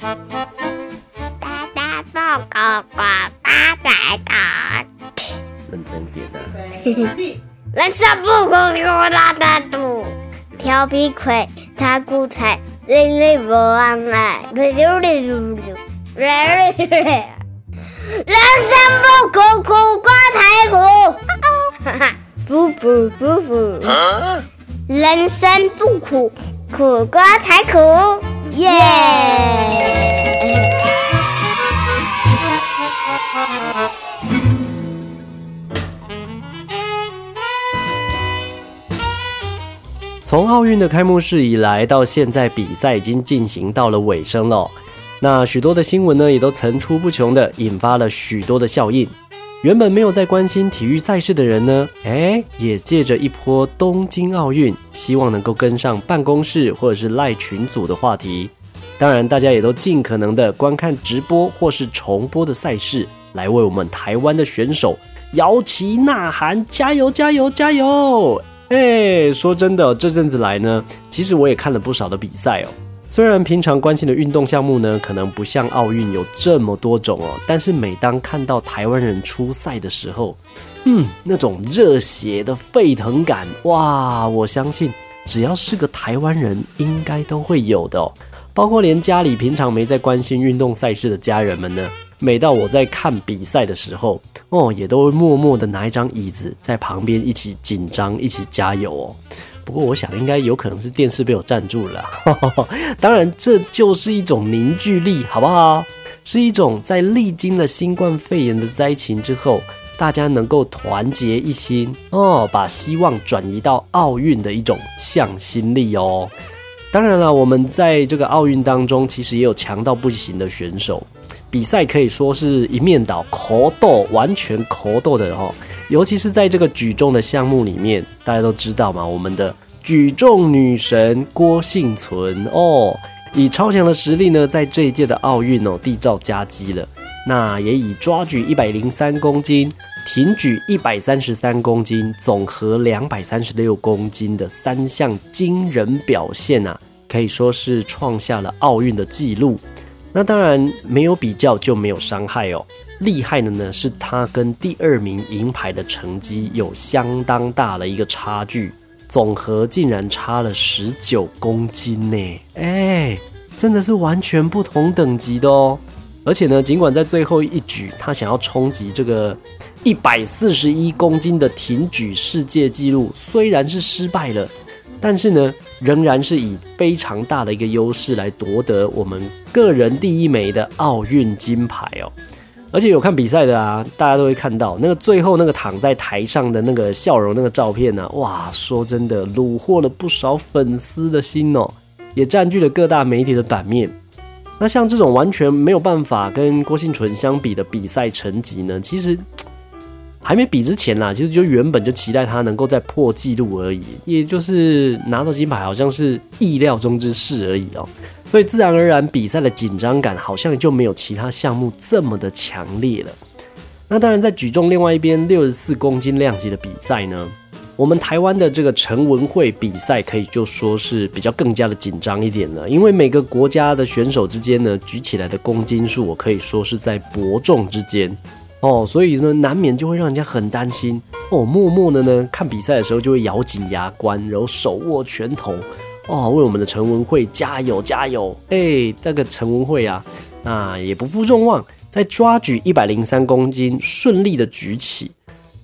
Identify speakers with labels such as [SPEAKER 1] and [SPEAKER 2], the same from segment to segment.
[SPEAKER 1] 大大报告呱大大大，
[SPEAKER 2] 认真一点啊。
[SPEAKER 1] 人生不苦苦大大度，调皮鬼他骨彩，累累不忘爱，溜溜溜溜溜，溜溜溜。人生不苦苦瓜才苦，哈哈，不不不不，人生不苦苦瓜才苦，耶！
[SPEAKER 2] 从奥运的开幕式以来，到现在比赛已经进行到了尾声了。那许多的新闻呢，也都层出不穷的引发了许多的效应。原本没有在关心体育赛事的人呢，哎，也借着一波东京奥运，希望能够跟上办公室或者是赖群组的话题。当然，大家也都尽可能的观看直播或是重播的赛事，来为我们台湾的选手摇旗呐喊，加油加油加油！哎，说真的，这阵子来呢，其实我也看了不少的比赛哦。虽然平常关心的运动项目呢，可能不像奥运有这么多种哦，但是每当看到台湾人出赛的时候，嗯，那种热血的沸腾感，哇，我相信只要是个台湾人，应该都会有的哦。包括连家里平常没在关心运动赛事的家人们呢，每到我在看比赛的时候，哦，也都会默默的拿一张椅子在旁边一起紧张，一起加油哦。不过我想应该有可能是电视被我占住了，当然这就是一种凝聚力，好不好？是一种在历经了新冠肺炎的灾情之后，大家能够团结一心哦，把希望转移到奥运的一种向心力哦。当然了，我们在这个奥运当中，其实也有强到不行的选手，比赛可以说是一面倒，口斗完全口斗的哦。尤其是在这个举重的项目里面，大家都知道嘛，我们的举重女神郭幸存哦，以超强的实力呢，在这一届的奥运哦缔造佳绩了。那也以抓举一百零三公斤、挺举一百三十三公斤、总和两百三十六公斤的三项惊人表现啊，可以说是创下了奥运的纪录。那当然没有比较就没有伤害哦。厉害的呢是他跟第二名银牌的成绩有相当大的一个差距，总和竟然差了十九公斤呢！哎，真的是完全不同等级的哦。而且呢，尽管在最后一举他想要冲击这个一百四十一公斤的挺举世界纪录，虽然是失败了。但是呢，仍然是以非常大的一个优势来夺得我们个人第一枚的奥运金牌哦。而且有看比赛的啊，大家都会看到那个最后那个躺在台上的那个笑容那个照片呢，哇，说真的，虏获了不少粉丝的心哦，也占据了各大媒体的版面。那像这种完全没有办法跟郭幸存相比的比赛成绩呢，其实。还没比之前啦，其实就原本就期待他能够再破纪录而已，也就是拿到金牌，好像是意料中之事而已哦。所以自然而然比赛的紧张感好像就没有其他项目这么的强烈了。那当然，在举重另外一边六十四公斤量级的比赛呢，我们台湾的这个陈文慧比赛可以就说是比较更加的紧张一点了，因为每个国家的选手之间呢举起来的公斤数，我可以说是在伯仲之间。哦，所以呢，难免就会让人家很担心哦。默默的呢，看比赛的时候就会咬紧牙关，然后手握拳头，哦，为我们的陈文慧加油加油！哎，那个陈文慧啊，那也不负众望，在抓举一百零三公斤顺利的举起，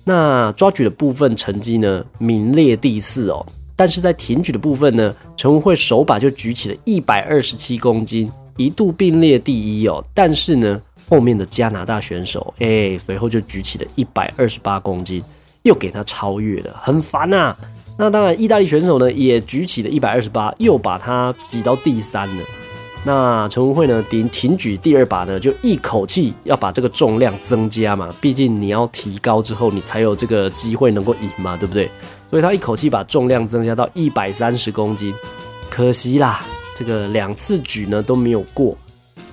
[SPEAKER 2] 那抓举的部分成绩呢，名列第四哦。但是在挺举的部分呢，陈文慧手把就举起了一百二十七公斤，一度并列第一哦。但是呢。后面的加拿大选手，哎，随后就举起了一百二十八公斤，又给他超越了，很烦呐。那当然，意大利选手呢也举起了一百二十八，又把他挤到第三了。那陈文慧呢，顶挺举第二把呢，就一口气要把这个重量增加嘛，毕竟你要提高之后，你才有这个机会能够赢嘛，对不对？所以他一口气把重量增加到一百三十公斤，可惜啦，这个两次举呢都没有过。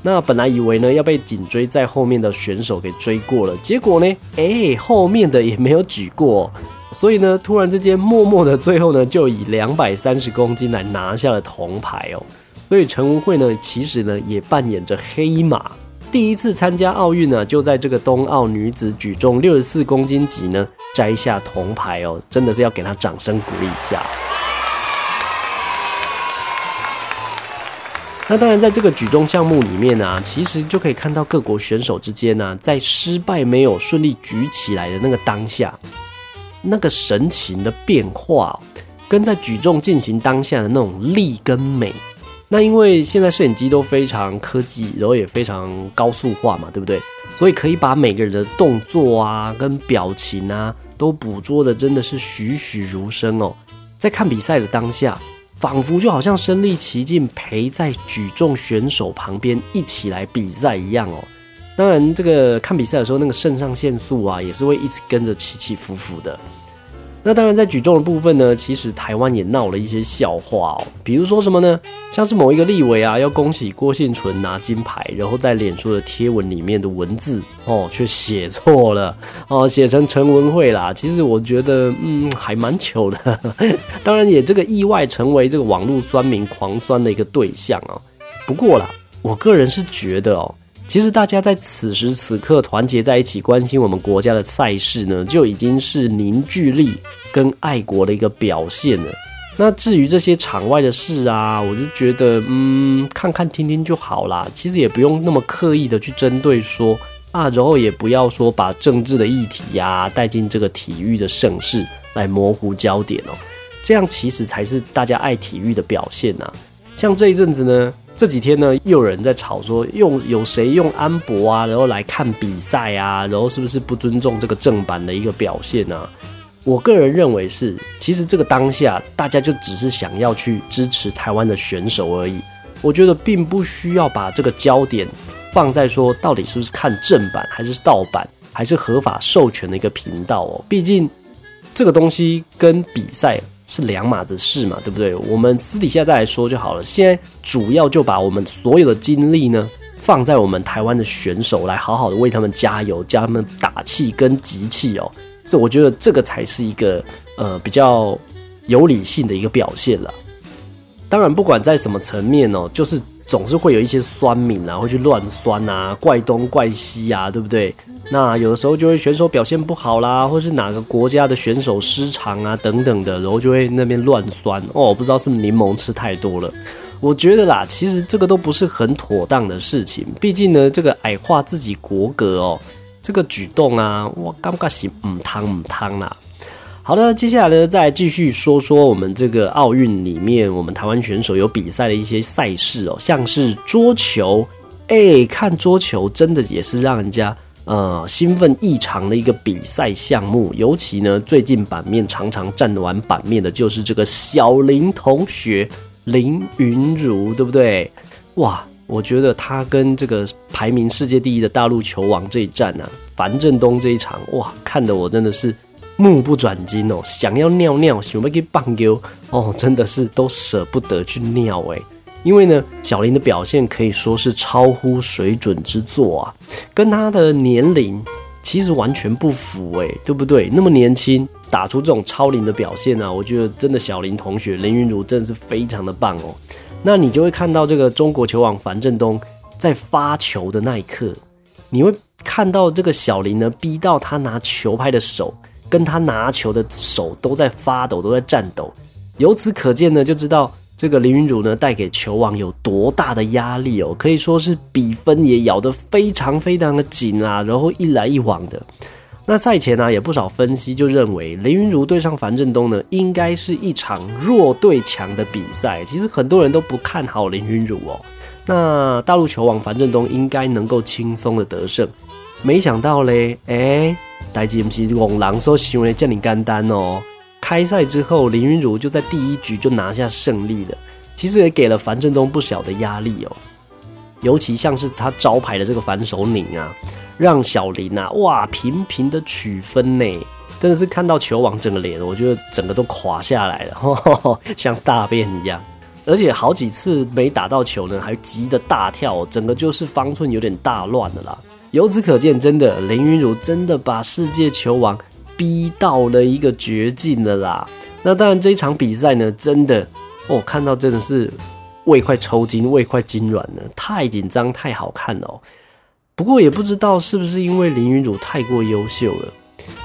[SPEAKER 2] 那本来以为呢要被紧追在后面的选手给追过了，结果呢，哎，后面的也没有举过，所以呢，突然之间默默的最后呢就以两百三十公斤来拿下了铜牌哦。所以陈文慧呢，其实呢也扮演着黑马。第一次参加奥运呢，就在这个冬奥女子举重六十四公斤级呢摘下铜牌哦，真的是要给她掌声鼓励一下。那当然，在这个举重项目里面呢，其实就可以看到各国选手之间呢，在失败没有顺利举起来的那个当下，那个神情的变化，跟在举重进行当下的那种力跟美。那因为现在摄影机都非常科技，然后也非常高速化嘛，对不对？所以可以把每个人的动作啊、跟表情啊，都捕捉的真的是栩栩如生哦。在看比赛的当下，仿佛就好像身临其境，陪在举重选手旁边一起来比赛一样哦。当然，这个看比赛的时候，那个肾上腺素啊，也是会一直跟着起起伏伏的。那当然，在举重的部分呢，其实台湾也闹了一些笑话哦。比如说什么呢？像是某一个立委啊，要恭喜郭幸存拿金牌，然后在脸书的贴文里面的文字哦，却写错了哦，写成陈文慧啦。其实我觉得，嗯，还蛮糗的。当然，也这个意外成为这个网络酸民狂酸的一个对象哦。不过啦，我个人是觉得哦。其实大家在此时此刻团结在一起，关心我们国家的赛事呢，就已经是凝聚力跟爱国的一个表现了。那至于这些场外的事啊，我就觉得，嗯，看看听听就好啦。其实也不用那么刻意的去针对说啊，然后也不要说把政治的议题呀带进这个体育的盛世来模糊焦点哦。这样其实才是大家爱体育的表现呐。像这一阵子呢。这几天呢，又有人在吵说用有谁用安博啊，然后来看比赛啊，然后是不是不尊重这个正版的一个表现呢？我个人认为是，其实这个当下大家就只是想要去支持台湾的选手而已。我觉得并不需要把这个焦点放在说到底是不是看正版还是盗版，还是合法授权的一个频道哦。毕竟这个东西跟比赛。是两码子事嘛，对不对？我们私底下再来说就好了。现在主要就把我们所有的精力呢，放在我们台湾的选手，来好好的为他们加油，加他们打气跟集气哦。这我觉得这个才是一个呃比较有理性的一个表现了。当然，不管在什么层面哦，就是总是会有一些酸敏啊，会去乱酸啊，怪东怪西啊，对不对？那有的时候就会选手表现不好啦，或是哪个国家的选手失常啊等等的，然后就会那边乱酸哦，不知道是柠檬吃太多了。我觉得啦，其实这个都不是很妥当的事情，毕竟呢，这个矮化自己国格哦，这个举动啊，我尴尬死，唔汤唔汤啦。好的，接下来呢，再继续说说我们这个奥运里面，我们台湾选手有比赛的一些赛事哦，像是桌球，哎，看桌球真的也是让人家。呃，兴奋异常的一个比赛项目，尤其呢，最近版面常常占完版面的就是这个小林同学林云如，对不对？哇，我觉得他跟这个排名世界第一的大陆球王这一战呢，樊振东这一场，哇，看得我真的是目不转睛哦，想要尿尿，想要给棒丢哦，真的是都舍不得去尿哎。因为呢，小林的表现可以说是超乎水准之作啊，跟他的年龄其实完全不符诶，对不对？那么年轻打出这种超龄的表现呢，我觉得真的小林同学林云如真的是非常的棒哦。那你就会看到这个中国球王樊振东在发球的那一刻，你会看到这个小林呢逼到他拿球拍的手跟他拿球的手都在发抖，都在颤抖。由此可见呢，就知道。这个林云儒呢，带给球王有多大的压力哦？可以说是比分也咬得非常非常的紧啊，然后一来一往的。那赛前呢，也不少分析就认为林云儒对上樊振东呢，应该是一场弱对强的比赛。其实很多人都不看好林云儒哦。那大陆球王樊振东应该能够轻松的得胜，没想到嘞，哎，代志不是王狼说行为叫你干单哦。开赛之后，林云儒就在第一局就拿下胜利了，其实也给了樊振东不小的压力哦。尤其像是他招牌的这个反手拧啊，让小林啊哇频频的取分呢，真的是看到球王整个脸，我觉得整个都垮下来了，像大便一样。而且好几次没打到球呢，还急得大跳，整个就是方寸有点大乱的啦。由此可见，真的林云如真的把世界球王。逼到了一个绝境了啦！那当然，这一场比赛呢，真的，哦看到真的是胃快抽筋、胃快痉挛了，太紧张、太好看了。不过也不知道是不是因为林云儒太过优秀了，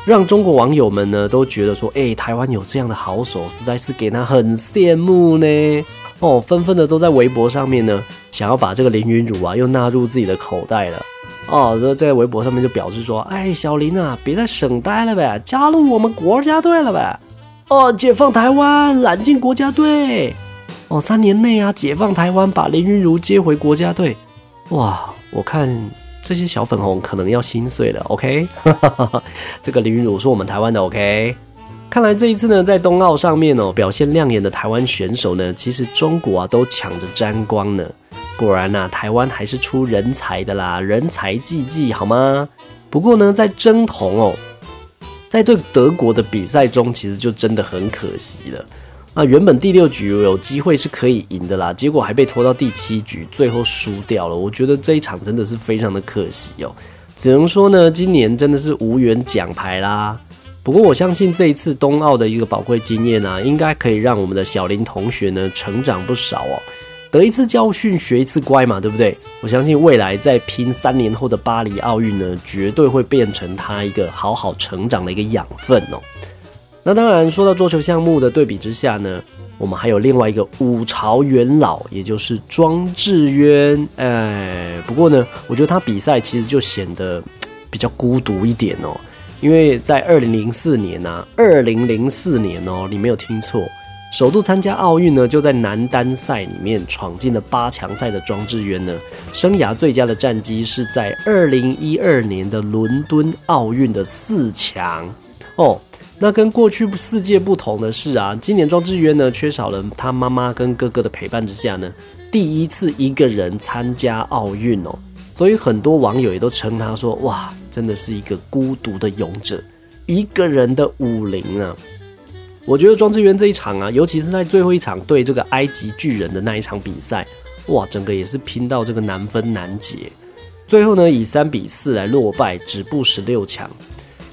[SPEAKER 2] 让中国网友们呢都觉得说，哎，台湾有这样的好手，实在是给他很羡慕呢。哦，纷纷的都在微博上面呢，想要把这个林云儒啊又纳入自己的口袋了。哦，然后在微博上面就表示说，哎，小林啊，别在省待了呗，加入我们国家队了呗。哦，解放台湾，揽进国家队。哦，三年内啊，解放台湾，把林云儒接回国家队。哇，我看。这些小粉红可能要心碎了，OK？这个林云儒是我们台湾的，OK？看来这一次呢，在冬奥上面哦，表现亮眼的台湾选手呢，其实中国啊都抢着沾光呢。果然呐，台湾还是出人才的啦，人才济济，好吗？不过呢，在争铜哦，在对德国的比赛中，其实就真的很可惜了。那原本第六局有机会是可以赢的啦，结果还被拖到第七局，最后输掉了。我觉得这一场真的是非常的可惜哦，只能说呢，今年真的是无缘奖牌啦。不过我相信这一次冬奥的一个宝贵经验啊，应该可以让我们的小林同学呢成长不少哦，得一次教训学一次乖嘛，对不对？我相信未来在拼三年后的巴黎奥运呢，绝对会变成他一个好好成长的一个养分哦。那当然，说到桌球项目的对比之下呢，我们还有另外一个五朝元老，也就是庄智渊。哎，不过呢，我觉得他比赛其实就显得比较孤独一点哦，因为在二零零四年呢，二零零四年哦，你没有听错，首度参加奥运呢，就在男单赛里面闯进了八强赛的庄智渊呢，生涯最佳的战绩是在二零一二年的伦敦奥运的四强哦。那跟过去世界不同的是啊，今年庄智渊呢缺少了他妈妈跟哥哥的陪伴之下呢，第一次一个人参加奥运哦，所以很多网友也都称他说哇，真的是一个孤独的勇者，一个人的武林啊。我觉得庄智渊这一场啊，尤其是在最后一场对这个埃及巨人的那一场比赛，哇，整个也是拼到这个难分难解，最后呢以三比四来落败，止步十六强。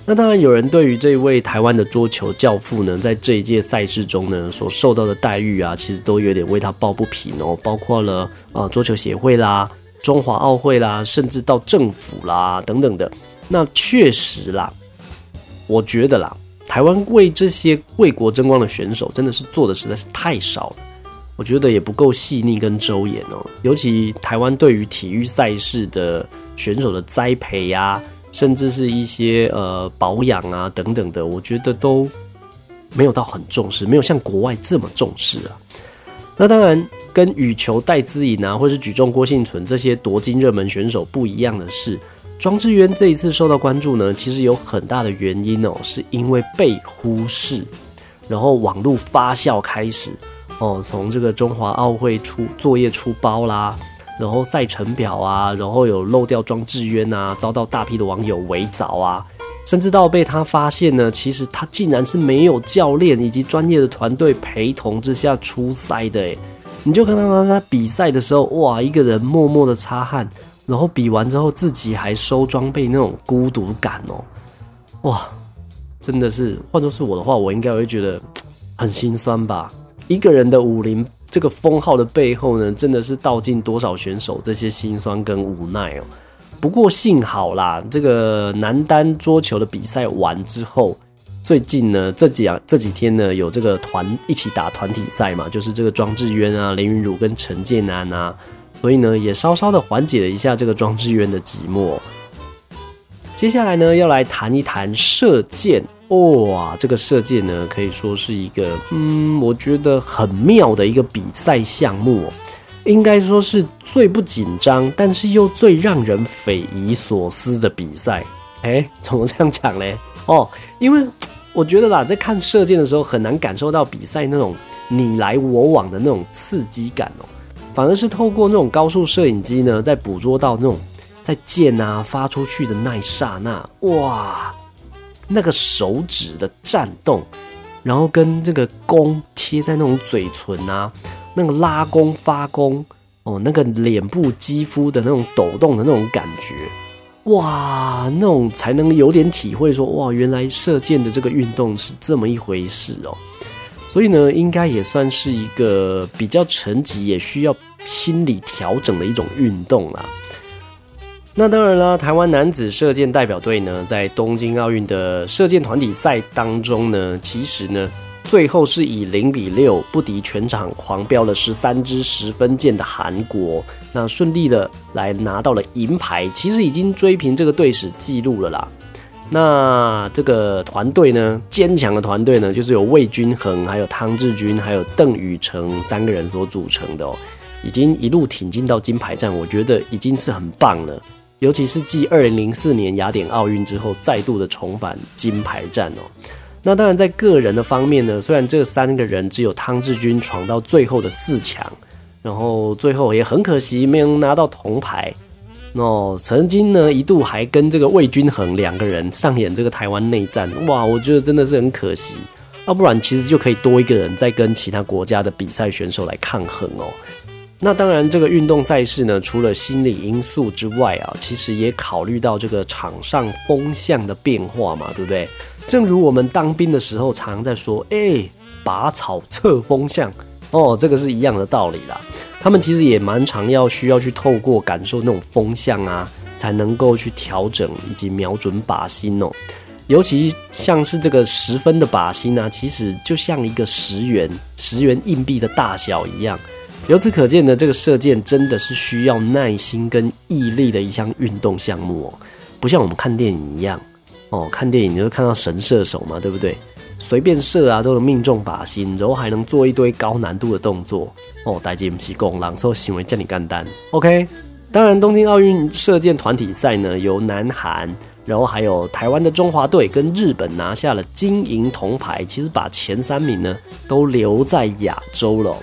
[SPEAKER 2] 那当然，有人对于这位台湾的桌球教父呢，在这一届赛事中呢，所受到的待遇啊，其实都有点为他抱不平哦。包括了啊，桌球协会啦、中华奥会啦，甚至到政府啦等等的。那确实啦，我觉得啦，台湾为这些为国争光的选手，真的是做的实在是太少了。我觉得也不够细腻跟周延哦。尤其台湾对于体育赛事的选手的栽培呀。甚至是一些呃保养啊等等的，我觉得都没有到很重视，没有像国外这么重视啊。那当然，跟羽球戴资颖啊，或是举重郭幸存这些夺金热门选手不一样的是，庄智渊这一次受到关注呢，其实有很大的原因哦，是因为被忽视，然后网络发酵开始哦，从这个中华奥会出作业出包啦。然后赛程表啊，然后有漏掉庄智渊啊，遭到大批的网友围剿啊，甚至到被他发现呢，其实他竟然是没有教练以及专业的团队陪同之下出赛的诶，你就看到他比赛的时候，哇，一个人默默的擦汗，然后比完之后自己还收装备那种孤独感哦，哇，真的是换作是我的话，我应该会觉得很心酸吧，一个人的武林。这个封号的背后呢，真的是道尽多少选手这些心酸跟无奈哦。不过幸好啦，这个男单桌球的比赛完之后，最近呢这几啊这几天呢有这个团一起打团体赛嘛，就是这个庄智渊啊、林云儒跟陈建安啊，所以呢也稍稍的缓解了一下这个庄智渊的寂寞。接下来呢要来谈一谈射箭。哇，这个射箭呢，可以说是一个，嗯，我觉得很妙的一个比赛项目。应该说是最不紧张，但是又最让人匪夷所思的比赛。哎，怎么这样讲嘞？哦，因为我觉得啦，在看射箭的时候，很难感受到比赛那种你来我往的那种刺激感哦，反而是透过那种高速摄影机呢，在捕捉到那种在箭啊发出去的那一刹那，哇！那个手指的颤动，然后跟这个弓贴在那种嘴唇啊，那个拉弓发弓哦，那个脸部肌肤的那种抖动的那种感觉，哇，那种才能有点体会说，哇，原来射箭的这个运动是这么一回事哦。所以呢，应该也算是一个比较沉寂，也需要心理调整的一种运动啦。那当然啦，台湾男子射箭代表队呢，在东京奥运的射箭团体赛当中呢，其实呢，最后是以零比六不敌全场狂飙了十三支十分箭的韩国，那顺利的来拿到了银牌，其实已经追平这个队史记录了啦。那这个团队呢，坚强的团队呢，就是由魏均衡、还有汤志军、还有邓宇成三个人所组成的哦，已经一路挺进到金牌战，我觉得已经是很棒了。尤其是继二零零四年雅典奥运之后，再度的重返金牌战哦。那当然，在个人的方面呢，虽然这三个人只有汤志军闯到最后的四强，然后最后也很可惜没能拿到铜牌。哦，曾经呢一度还跟这个魏均衡两个人上演这个台湾内战，哇，我觉得真的是很可惜。要不然其实就可以多一个人在跟其他国家的比赛选手来抗衡哦。那当然，这个运动赛事呢，除了心理因素之外啊，其实也考虑到这个场上风向的变化嘛，对不对？正如我们当兵的时候常在说，哎，拔草测风向，哦，这个是一样的道理啦。他们其实也蛮常要需要去透过感受那种风向啊，才能够去调整以及瞄准靶心哦。尤其像是这个十分的靶心啊，其实就像一个十元十元硬币的大小一样。由此可见呢，这个射箭真的是需要耐心跟毅力的一项运动项目哦，不像我们看电影一样哦，看电影你会看到神射手嘛，对不对？随便射啊都能命中靶心，然后还能做一堆高难度的动作哦，代金不是功狼，兽行为叫你干单。OK，当然东京奥运射箭团体赛呢，由南韩，然后还有台湾的中华队跟日本拿下了金银铜牌，其实把前三名呢都留在亚洲了。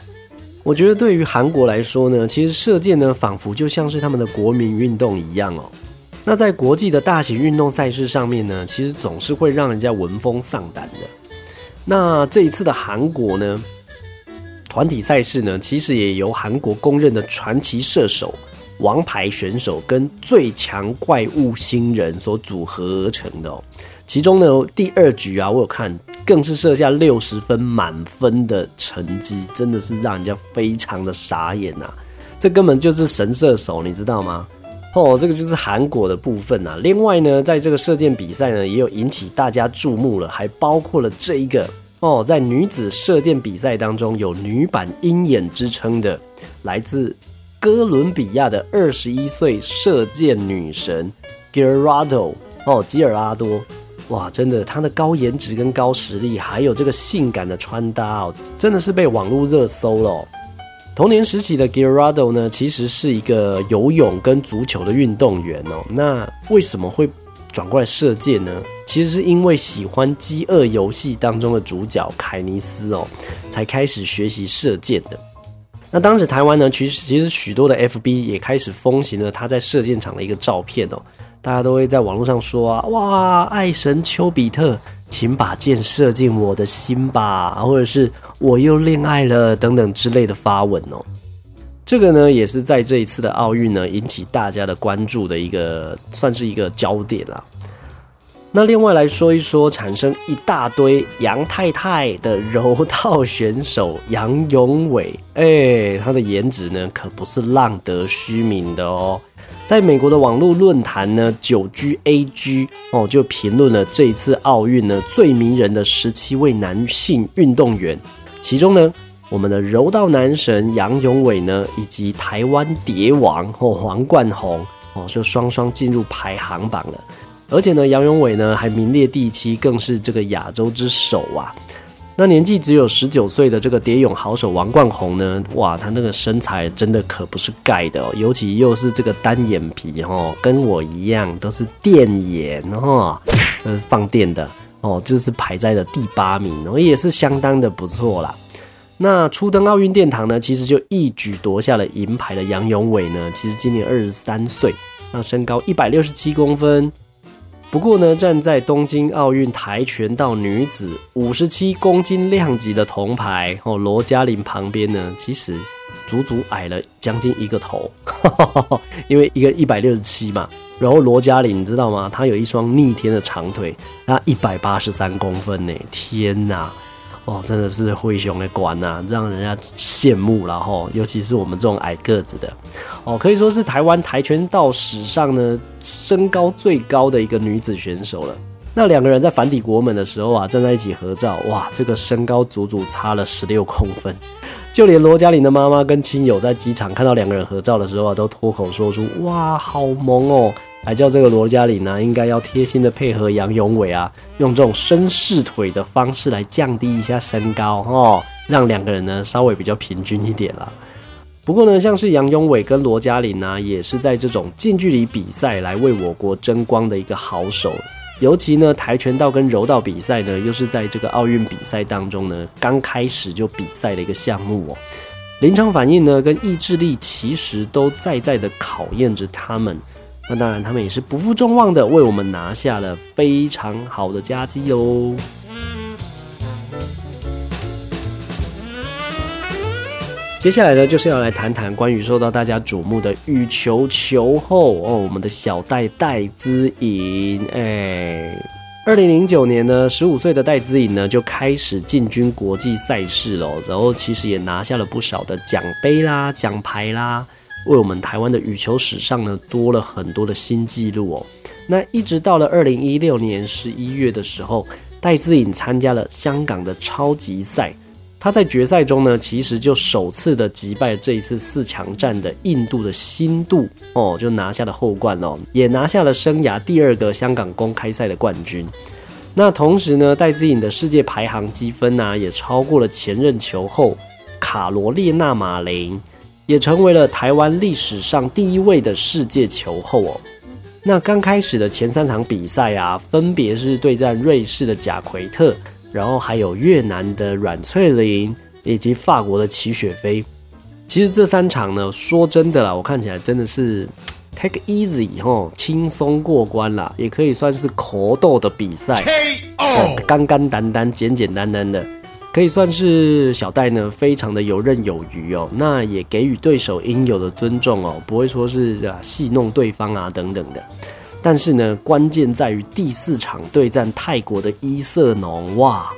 [SPEAKER 2] 我觉得对于韩国来说呢，其实射箭呢，仿佛就像是他们的国民运动一样哦。那在国际的大型运动赛事上面呢，其实总是会让人家闻风丧胆的。那这一次的韩国呢，团体赛事呢，其实也由韩国公认的传奇射手、王牌选手跟最强怪物新人所组合而成的哦。其中呢，第二局啊，我有看。更是设下六十分满分的成绩，真的是让人家非常的傻眼呐！这根本就是神射手，你知道吗？哦，这个就是韩国的部分呐。另外呢，在这个射箭比赛呢，也有引起大家注目了，还包括了这一个哦，在女子射箭比赛当中有女版鹰眼之称的，来自哥伦比亚的二十一岁射箭女神 Gerardo 哦，吉尔拉多。哇，真的，她的高颜值跟高实力，还有这个性感的穿搭哦，真的是被网络热搜了。童年时期的 Girardo 呢，其实是一个游泳跟足球的运动员哦。那为什么会转过来射箭呢？其实是因为喜欢《饥饿游戏》当中的主角凯尼斯哦，才开始学习射箭的。那当时台湾呢，其实其实许多的 FB 也开始风行了他在射箭场的一个照片哦。大家都会在网络上说啊，哇，爱神丘比特，请把箭射进我的心吧，或者是我又恋爱了等等之类的发文哦。这个呢，也是在这一次的奥运呢引起大家的关注的一个，算是一个焦点啦。那另外来说一说，产生一大堆杨太太的柔道选手杨永伟，哎，他的颜值呢可不是浪得虚名的哦。在美国的网络论坛呢，九 G A G 哦，就评论了这一次奥运呢最迷人的十七位男性运动员，其中呢，我们的柔道男神杨永伟呢，以及台湾蝶王哦黄冠宏哦，就双双进入排行榜了，而且呢，杨永伟呢还名列第七，更是这个亚洲之首啊。那年纪只有十九岁的这个蝶泳好手王冠宏呢？哇，他那个身材真的可不是盖的哦，尤其又是这个单眼皮哦，跟我一样都是电眼哦，呃，放电的哦，就是排在了第八名哦，也是相当的不错啦。那初登奥运殿堂呢，其实就一举夺下了银牌的杨永伟呢，其实今年二十三岁，那身高一百六十七公分。不过呢，站在东京奥运跆拳道女子五十七公斤量级的铜牌哦，罗嘉玲旁边呢，其实足足矮了将近一个头，因为一个一百六十七嘛，然后罗嘉玲你知道吗？她有一双逆天的长腿，那一百八十三公分呢，天哪！哦，真的是灰熊的馆呐，让人家羡慕了哈。尤其是我们这种矮个子的，哦，可以说是台湾跆拳道史上呢身高最高的一个女子选手了。那两个人在反抵国门的时候啊，站在一起合照，哇，这个身高足足差了十六公分。就连罗嘉玲的妈妈跟亲友在机场看到两个人合照的时候啊，都脱口说出：“哇，好萌哦！”还叫这个罗嘉玲呢，应该要贴心的配合杨永伟啊，用这种绅士腿的方式来降低一下身高哦，让两个人呢稍微比较平均一点啦。不过呢，像是杨永伟跟罗嘉玲呢，也是在这种近距离比赛来为我国争光的一个好手。尤其呢，跆拳道跟柔道比赛呢，又是在这个奥运比赛当中呢，刚开始就比赛的一个项目哦。临场反应呢，跟意志力其实都在在的考验着他们。那当然，他们也是不负众望的，为我们拿下了非常好的佳绩哦。接下来呢，就是要来谈谈关于受到大家瞩目的羽球球后哦，我们的小戴戴资颖。哎，二零零九年呢，十五岁的戴资颖呢就开始进军国际赛事了，然后其实也拿下了不少的奖杯啦、奖牌啦，为我们台湾的羽球史上呢多了很多的新纪录哦。那一直到了二零一六年十一月的时候，戴资颖参加了香港的超级赛。他在决赛中呢，其实就首次的击败这一次四强战的印度的新度哦，就拿下了后冠哦，也拿下了生涯第二个香港公开赛的冠军。那同时呢，戴资颖的世界排行积分呢，也超过了前任球后卡罗列娜马林，也成为了台湾历史上第一位的世界球后哦。那刚开始的前三场比赛啊，分别是对战瑞士的贾奎特。然后还有越南的阮翠玲，以及法国的齐雪菲。其实这三场呢，说真的啦，我看起来真的是 take easy 吼，轻松过关啦，也可以算是口斗的比赛，哦，干干单单、简简单单的，可以算是小戴呢，非常的游刃有余哦。那也给予对手应有的尊重哦，不会说是啊戏弄对方啊等等的。但是呢，关键在于第四场对战泰国的伊瑟农，哇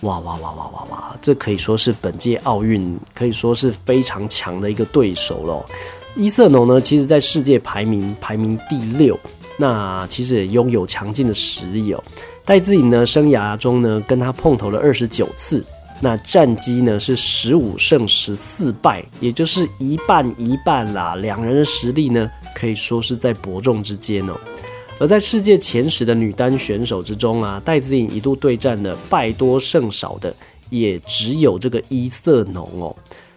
[SPEAKER 2] 哇哇哇哇哇哇，这可以说是本届奥运可以说是非常强的一个对手了。伊瑟农呢，其实在世界排名排名第六，那其实也拥有强劲的实力哦。戴资颖呢，生涯中呢跟他碰头了二十九次，那战绩呢是十五胜十四败，也就是一半一半啦。两人的实力呢？可以说是在伯仲之间哦。而在世界前十的女单选手之中啊，戴资颖一度对战的败多胜少的，也只有这个伊瑟农哦。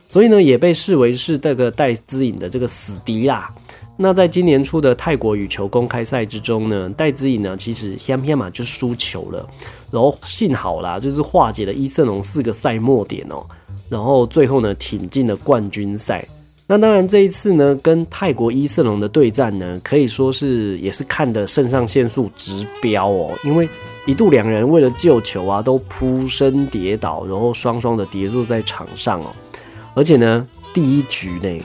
[SPEAKER 2] 所以呢，也被视为是这个戴资颖的这个死敌啦。那在今年初的泰国羽球公开赛之中呢，戴资颖呢其实偏偏嘛就输球了，然后幸好啦，就是化解了伊瑟龙四个赛末点哦，然后最后呢挺进了冠军赛。那当然，这一次呢，跟泰国伊瑟龙的对战呢，可以说是也是看的肾上腺素直飙哦，因为一度两人为了救球啊，都扑身跌倒，然后双双的跌坐在场上哦，而且呢，第一局呢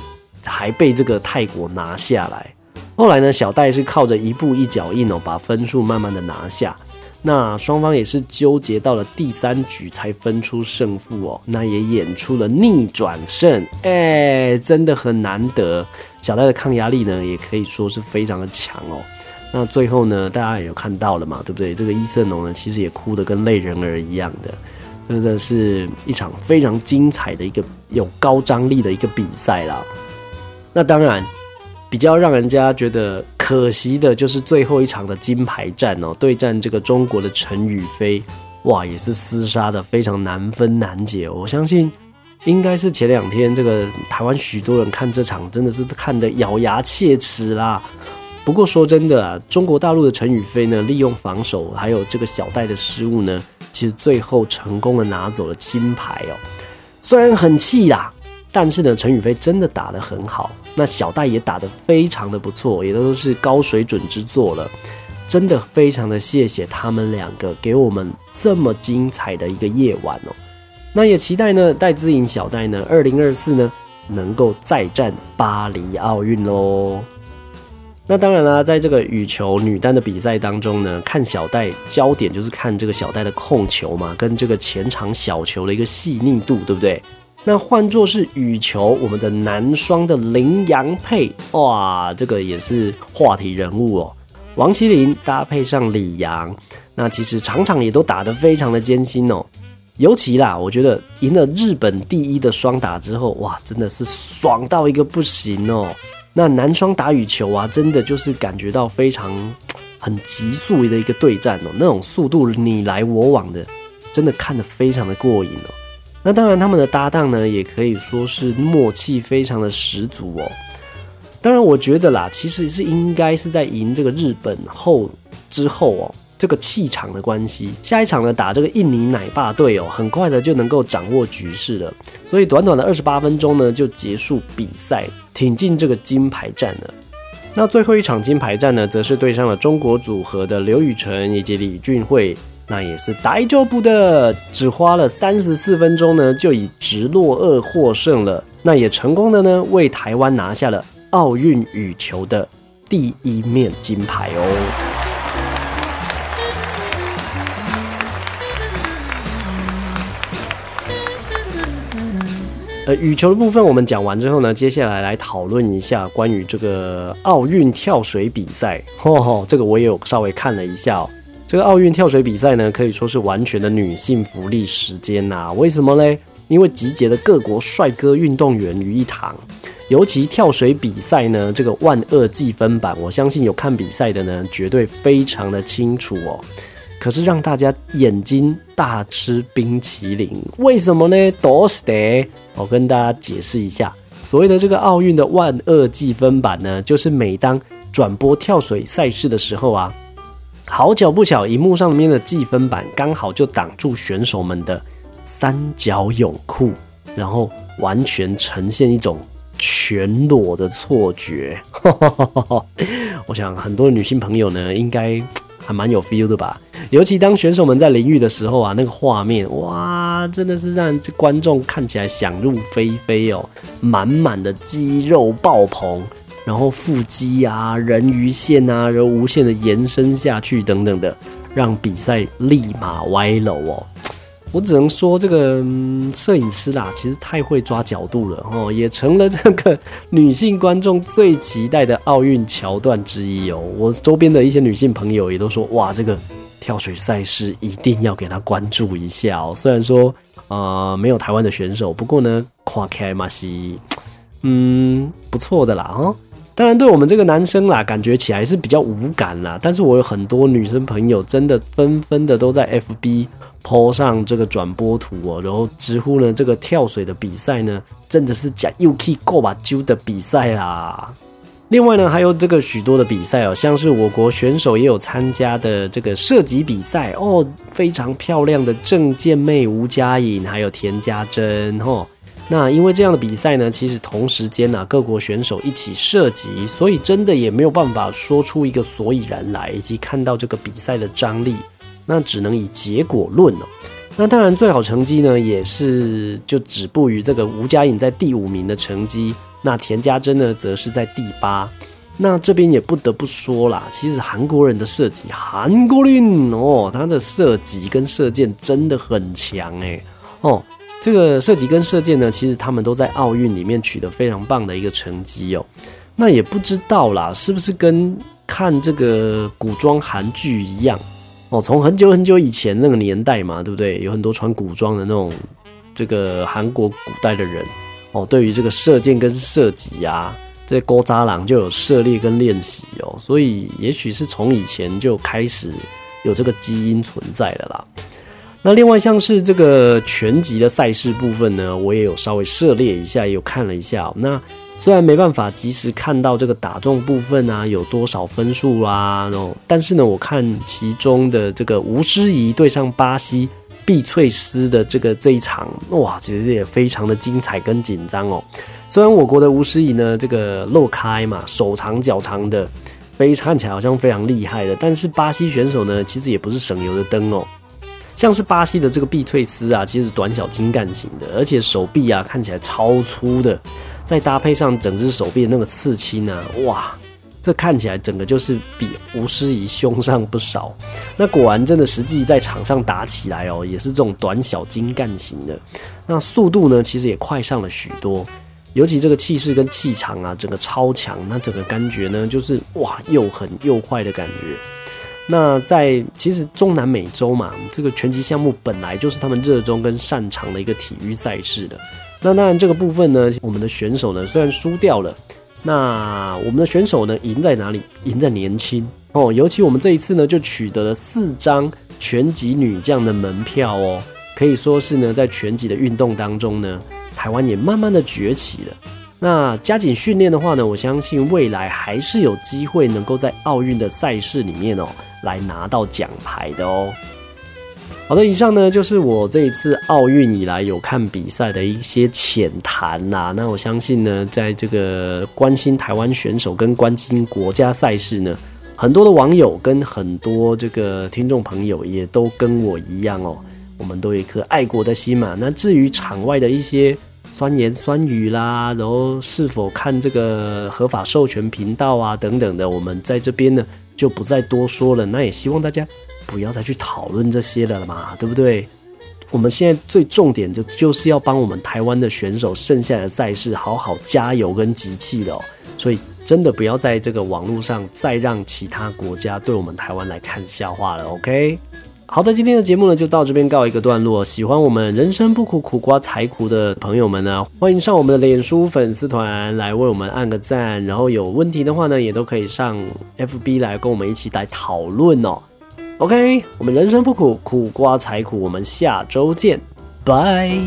[SPEAKER 2] 还被这个泰国拿下来，后来呢，小戴是靠着一步一脚印哦，把分数慢慢的拿下。那双方也是纠结到了第三局才分出胜负哦，那也演出了逆转胜，哎，真的很难得。小戴的抗压力呢，也可以说是非常的强哦。那最后呢，大家也有看到了嘛，对不对？这个伊瑟农呢，其实也哭得跟泪人儿一样的，真的是一场非常精彩的一个有高张力的一个比赛啦。那当然。比较让人家觉得可惜的就是最后一场的金牌战哦，对战这个中国的陈雨菲，哇，也是厮杀的非常难分难解。我相信应该是前两天这个台湾许多人看这场真的是看得咬牙切齿啦。不过说真的啊，中国大陆的陈雨菲呢，利用防守还有这个小戴的失误呢，其实最后成功的拿走了金牌哦。虽然很气啦。但是呢，陈宇飞真的打得很好，那小戴也打得非常的不错，也都是高水准之作了，真的非常的谢谢他们两个给我们这么精彩的一个夜晚哦。那也期待呢，戴资颖小戴呢，二零二四呢能够再战巴黎奥运喽。那当然啦，在这个羽球女单的比赛当中呢，看小戴焦点就是看这个小戴的控球嘛，跟这个前场小球的一个细腻度，对不对？那换作是羽球，我们的男双的林洋配，哇，这个也是话题人物哦。王麒麟搭配上李阳，那其实场场也都打得非常的艰辛哦。尤其啦，我觉得赢了日本第一的双打之后，哇，真的是爽到一个不行哦。那男双打羽球啊，真的就是感觉到非常很急速的一个对战哦，那种速度你来我往的，真的看得非常的过瘾哦。那当然他们的搭档呢，也可以说是默契非常的十足哦。当然我觉得啦，其实是应该是在赢这个日本后之后哦。这个气场的关系，下一场呢打这个印尼奶爸队哦，很快的就能够掌握局势了。所以短短的二十八分钟呢就结束比赛，挺进这个金牌战了。那最后一场金牌战呢，则是对上了中国组合的刘雨辰以及李俊慧，那也是大周部的，只花了三十四分钟呢就以直落二获胜了。那也成功的呢为台湾拿下了奥运羽球的第一面金牌哦。呃，羽球的部分我们讲完之后呢，接下来来讨论一下关于这个奥运跳水比赛。吼吼，这个我也有稍微看了一下哦。这个奥运跳水比赛呢，可以说是完全的女性福利时间呐。为什么嘞？因为集结了各国帅哥运动员于一堂。尤其跳水比赛呢，这个万恶计分板，我相信有看比赛的呢，绝对非常的清楚哦。可是让大家眼睛大吃冰淇淋，为什么呢？都是的，我跟大家解释一下，所谓的这个奥运的万恶计分板呢，就是每当转播跳水赛事的时候啊，好巧不巧，荧幕上面的计分板刚好就挡住选手们的三角泳裤，然后完全呈现一种全裸的错觉。我想很多女性朋友呢，应该。还蛮有 feel 的吧，尤其当选手们在淋浴的时候啊，那个画面哇，真的是让观众看起来想入非非哦，满满的肌肉爆棚，然后腹肌啊、人鱼线啊，然后无限的延伸下去等等的，让比赛立马歪楼哦。我只能说，这个摄影师啦，其实太会抓角度了哦，也成了这个女性观众最期待的奥运桥段之一哦。我周边的一些女性朋友也都说，哇，这个跳水赛事一定要给她关注一下哦。虽然说，呃，没有台湾的选手，不过呢，跨开嘛是，嗯，不错的啦哈。当然，对我们这个男生啦，感觉起来是比较无感啦。但是我有很多女生朋友，真的纷纷的都在 FB。抛上这个转播图哦，然后直呼呢，这个跳水的比赛呢，真的是假又可以过把揪的比赛啦。另外呢，还有这个许多的比赛哦，像是我国选手也有参加的这个射击比赛哦，非常漂亮的郑健妹、吴佳颖还有田家珍哦。那因为这样的比赛呢，其实同时间呢，各国选手一起射击，所以真的也没有办法说出一个所以然来，以及看到这个比赛的张力。那只能以结果论了。那当然，最好成绩呢，也是就止步于这个吴佳颖在第五名的成绩。那田家珍呢，则是在第八。那这边也不得不说啦，其实韩国人的射击，韩国人哦，他的射击跟射箭真的很强诶。哦。这个射击跟射箭呢，其实他们都在奥运里面取得非常棒的一个成绩哦。那也不知道啦，是不是跟看这个古装韩剧一样？哦，从很久很久以前那个年代嘛，对不对？有很多穿古装的那种这个韩国古代的人哦，对于这个射箭跟射击啊，这些勾扎郎就有涉猎跟练习哦，所以也许是从以前就开始有这个基因存在的啦。那另外像是这个拳击的赛事部分呢，我也有稍微涉猎一下，也有看了一下。那虽然没办法及时看到这个打中部分啊有多少分数啦，然后但是呢，我看其中的这个吴诗怡对上巴西碧翠丝的这个这一场，哇，其实也非常的精彩跟紧张哦。虽然我国的吴诗怡呢这个露开嘛，手长脚长的，非看起来好像非常厉害的，但是巴西选手呢其实也不是省油的灯哦。像是巴西的这个碧翠丝啊，其实短小精干型的，而且手臂啊看起来超粗的。再搭配上整只手臂的那个刺青呢，哇，这看起来整个就是比吴诗怡凶上不少。那果然真的实际在场上打起来哦，也是这种短小精干型的。那速度呢，其实也快上了许多。尤其这个气势跟气场啊，整个超强。那整个感觉呢，就是哇，又狠又快的感觉。那在其实中南美洲嘛，这个拳击项目本来就是他们热衷跟擅长的一个体育赛事的。那当然这个部分呢，我们的选手呢虽然输掉了，那我们的选手呢赢在哪里？赢在年轻哦。尤其我们这一次呢，就取得了四张拳击女将的门票哦，可以说是呢在拳击的运动当中呢，台湾也慢慢的崛起了。那加紧训练的话呢，我相信未来还是有机会能够在奥运的赛事里面哦，来拿到奖牌的哦。好的，以上呢就是我这一次奥运以来有看比赛的一些浅谈啦。那我相信呢，在这个关心台湾选手跟关心国家赛事呢，很多的网友跟很多这个听众朋友也都跟我一样哦，我们都有一颗爱国的心嘛。那至于场外的一些。酸言酸语啦，然后是否看这个合法授权频道啊等等的，我们在这边呢就不再多说了。那也希望大家不要再去讨论这些了嘛，对不对？我们现在最重点就就是要帮我们台湾的选手剩下的赛事好好加油跟集气的哦。所以真的不要在这个网络上再让其他国家对我们台湾来看笑话了，OK？好的，今天的节目呢就到这边告一个段落。喜欢我们人生不苦苦瓜才苦的朋友们呢，欢迎上我们的脸书粉丝团来为我们按个赞。然后有问题的话呢，也都可以上 FB 来跟我们一起来讨论哦。OK，我们人生不苦苦瓜才苦，我们下周见，拜。